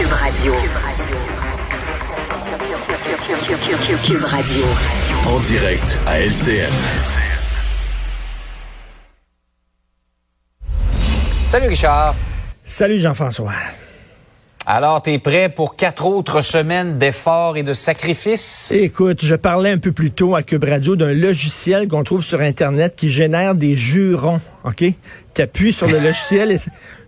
Cube Radio. Cube Radio. En direct à LCN. Salut Richard. Salut Jean-François. Alors, t'es prêt pour quatre autres semaines d'efforts et de sacrifices? Écoute, je parlais un peu plus tôt à Cube Radio d'un logiciel qu'on trouve sur Internet qui génère des jurons, OK? T'appuies sur le logiciel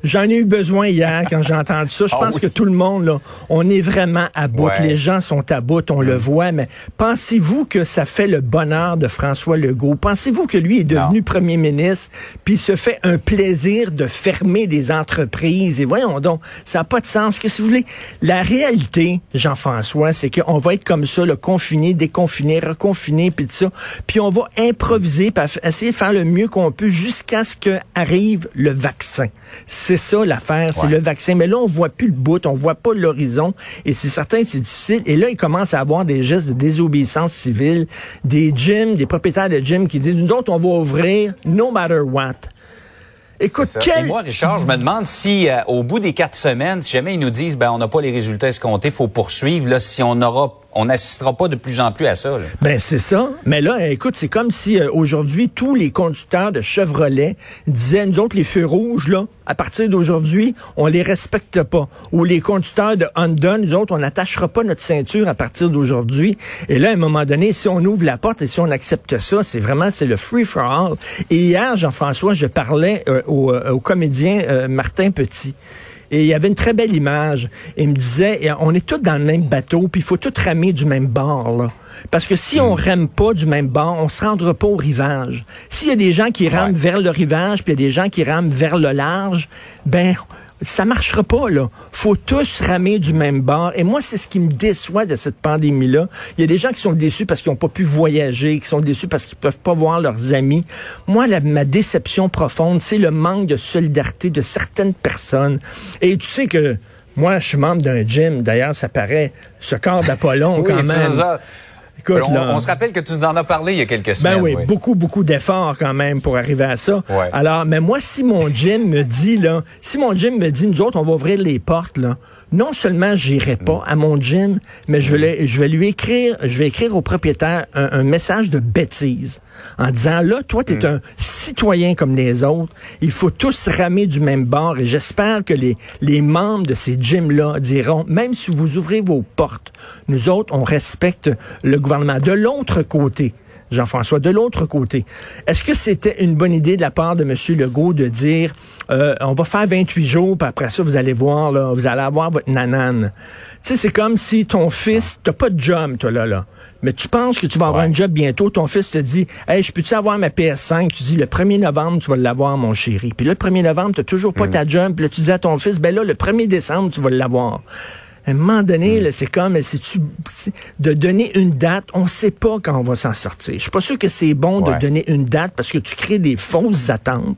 j'en ai eu besoin hier quand j'ai entendu ça. Je Ah pense oui. que tout le monde, là, on est vraiment à bout. Ouais. Mm. Les gens sont à bout, on le voit, mais pensez-vous que ça fait le bonheur de François Legault? Pensez-vous que lui est devenu Non. premier ministre puis il se fait un plaisir de fermer des entreprises? Et voyons donc, ça n'a pas de sens. Qu'est-ce que vous voulez? La réalité, Jean-François, c'est qu'on va être comme ça, le confiné, déconfiné, reconfiné, puis tout ça. Puis on va improviser, puis essayer de faire le mieux qu'on peut jusqu'à ce que arrive le vaccin. C'est ça l'affaire, c'est Ouais. le vaccin. Mais là, on voit plus le bout, on voit pas l'horizon, et c'est certain c'est difficile. Et là, il commence à avoir des gestes de désobéissance civile, des gyms, des propriétaires de gyms qui disent, nous autres, on va ouvrir no matter what. Écoute, quel... Et moi, Richard, je me demande si euh, au bout des quatre semaines, si jamais ils nous disent ben on n'a pas les résultats escomptés, faut poursuivre, là, si on aura on n'assistera pas de plus en plus à ça. là. Ben c'est ça. Mais là, écoute, c'est comme si euh, aujourd'hui tous les conducteurs de Chevrolet disaient nous autres les feux rouges là, à partir d'aujourd'hui, on les respecte pas. Ou les conducteurs de Honda, nous autres, on n'attachera pas notre ceinture à partir d'aujourd'hui. Et là, à un moment donné, si on ouvre la porte et si on accepte ça, c'est vraiment c'est le free for all. Et hier, Jean-François, je parlais euh, au, euh, au comédien euh, Martin Petit. Et il y avait une très belle image. Il me disait, on est tous dans le même bateau, puis il faut tous ramer du même bord. Là. Parce que si on rame pas du même bord, on se rendra pas au rivage. S'il y a des gens qui rament Ouais. vers le rivage, puis il y a des gens qui rament vers le large, ben ça marchera pas là. Faut tous ramer du même bord. Et moi, c'est ce qui me déçoit de cette pandémie-là. Il y a des gens qui sont déçus parce qu'ils n'ont pas pu voyager, qui sont déçus parce qu'ils peuvent pas voir leurs amis. Moi, la- ma déception profonde, c'est le manque de solidarité de certaines personnes. Et tu sais que moi, je suis membre d'un gym. D'ailleurs, ça paraît ce corps d'Apollon Oui, quand même. Écoute, on, là. on se rappelle que tu nous en as parlé il y a quelques semaines. Ben oui, oui. beaucoup, beaucoup d'efforts quand même pour arriver à ça. Ouais. Alors, mais moi, si mon gym me dit, là, si mon gym me dit, nous autres, on va ouvrir les portes, là, non seulement j'irai pas à mon gym, mais je vais, je vais lui écrire, je vais écrire au propriétaire un, un message de bêtise en disant, là, toi, tu es un citoyen comme les autres. Il faut tous ramer du même bord et j'espère que les, les membres de ces gyms-là diront, même si vous ouvrez vos portes, nous autres, on respecte le gouvernement. De l'autre côté, Jean-François, de l'autre côté, est-ce que c'était une bonne idée de la part de M. Legault de dire euh, on va faire 28 jours, puis après ça, vous allez voir, là, vous allez avoir votre nanane? Tu sais, c'est comme si ton fils, t'as pas de job, toi, là, là. Mais tu penses que tu vas avoir Ouais. un job bientôt, ton fils te dit Hey, je peux-tu avoir ma PS5? Tu dis le 1er novembre, tu vas l'avoir, mon chéri. Puis là, le 1er novembre, t'as toujours pas ta job. Puis là, tu dis à ton fils, ben là, le 1er décembre, tu vas l'avoir. À un moment donné, là, c'est comme c'est tu c'est- de donner une date, on sait pas quand on va s'en sortir. Je suis pas sûr que c'est bon Ouais. de donner une date parce que tu crées des fausses attentes.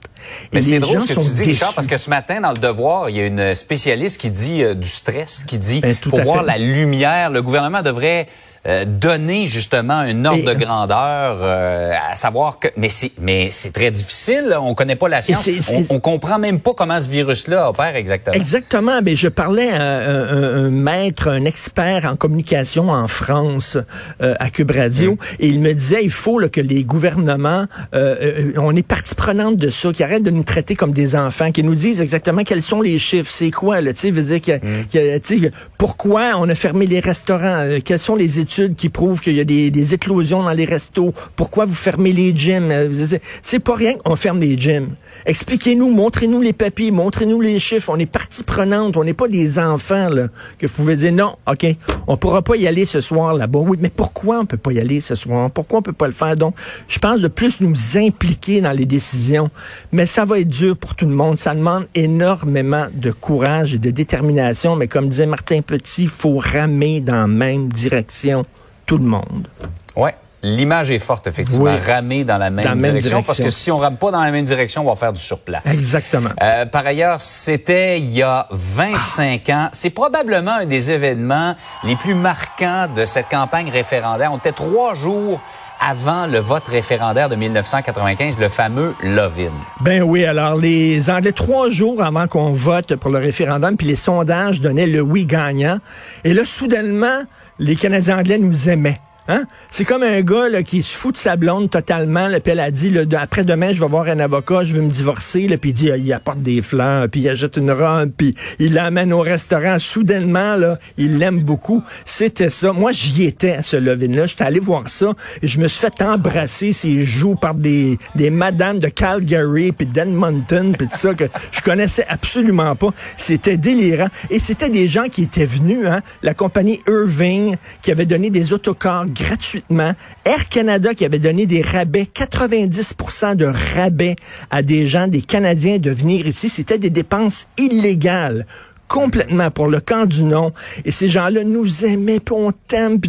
Mais c'est drôle ce que sont tu dis, Richard, parce que ce matin, dans le Devoir, il y a une spécialiste qui dit euh, du stress, qui dit Ben, pour voir la lumière, le gouvernement devrait euh, donner justement un ordre de grandeur, euh, à savoir que... Mais c'est mais c'est très difficile, on connaît pas la science, on, on comprend même pas comment ce virus-là opère exactement. Exactement. Ben, je parlais à un, maître, un expert en communication en France euh, à Cube Radio, et il me disait il faut là, que les gouvernements, euh, euh, on est partie prenante de ça, qu'ils arrêtent de nous traiter comme des enfants, qu'ils nous disent exactement quels sont les chiffres, c'est quoi, tu sais, veut dire que, que, tu sais, pourquoi on a fermé les restaurants, euh, quelles sont les études qui prouvent qu'il y a des, des éclosions dans les restos. Pourquoi vous fermez les gyms? Euh, C'est pas rien qu'on ferme les gyms. Expliquez-nous, montrez-nous les papiers, montrez-nous les chiffres. On est partie prenante, on n'est pas des enfants là, que vous pouvez dire non, OK, on pourra pas y aller ce soir là-bas. Oui, mais pourquoi on peut pas y aller ce soir? Pourquoi on peut pas le faire? Donc, je pense de plus nous impliquer dans les décisions. Mais ça va être dur pour tout le monde. Ça demande énormément de courage et de détermination. Mais comme disait Martin Petit, il faut ramer dans la même direction tout le monde. Ouais. L'image est forte, effectivement. Oui. Ramer dans la même, Dans la même direction, Parce que si on rame pas dans la même direction, on va faire du surplace. Exactement. Euh, par ailleurs, c'était il y a 25 ans. C'est probablement un des événements les plus marquants de cette campagne référendaire. On était trois jours avant le vote référendaire de 1995, le fameux Love-in. Ben oui, alors les Anglais, trois jours avant qu'on vote pour le référendum, puis les sondages donnaient le oui gagnant. Et là, soudainement, les Canadiens anglais nous aimaient. Hein? C'est comme un gars là, qui se fout de sa blonde totalement. Là, puis elle a dit, là, après demain, je vais voir un avocat, je veux me divorcer. Puis il dit, ah, il apporte des fleurs, puis il achète une robe, puis il l'amène au restaurant. Soudainement, là, il l'aime beaucoup. C'était ça. Moi, j'y étais à ce love-in-là. J'étais allé voir ça et je me suis fait embrasser ses joues par des, des madames de Calgary, puis d'Edmonton, puis tout ça que je connaissais absolument pas. C'était délirant. Et c'était des gens qui étaient venus, hein, la compagnie Irving, qui avait donné des autocars gratuitement, Air Canada qui avait donné des rabais, 90% de rabais à des gens, des Canadiens de venir ici. C'était des dépenses illégales complètement pour le camp du nom. Et ces gens-là nous aimaient, puis on t'aime.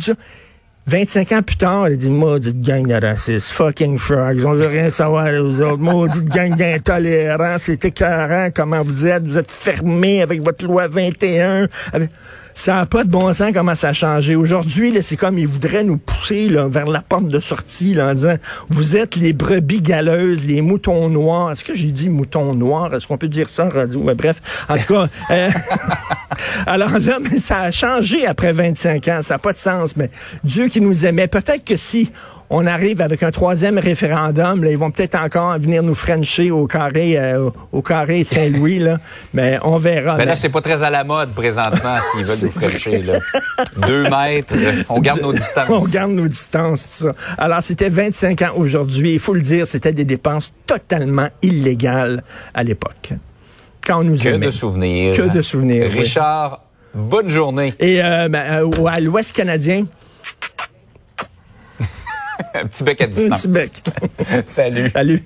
25 ans plus tard, il dit, maudite gang de racistes, fucking frogs, on veut rien savoir aux autres, maudite gang d'intolérants, c'est écœurant comment vous êtes, vous êtes fermés avec votre loi 21. avec- Ça n'a pas de bon sens comment ça a changé. Aujourd'hui, là, c'est comme ils voudraient nous pousser là, vers la porte de sortie là, en disant, vous êtes les brebis galeuses, les moutons noirs. Est-ce que j'ai dit moutons noirs? Est-ce qu'on peut dire ça en radio? Bref, en tout cas... euh, alors là, mais ça a changé après 25 ans. Ça n'a pas de sens. Mais Dieu qui nous aimait. Peut-être que si on arrive avec un troisième référendum, là, ils vont peut-être encore venir nous frencher au carré, euh, au carré Saint-Louis. Là. Mais on verra. Mais Mais- là, c'est pas très à la mode présentement s'ils veulent nous frencher, là. Deux mètres, on garde nos distances. On garde nos distances, ça. Alors, c'était 25 ans aujourd'hui. Il faut le dire, c'était des dépenses totalement illégales à l'époque. Quand on nous Que aimait. de souvenirs. Que de souvenirs, oui. Richard, bonne journée. Et euh, ben, euh, à l'Ouest canadien, Un petit bec à un distance. petit bec. Salut. Salut.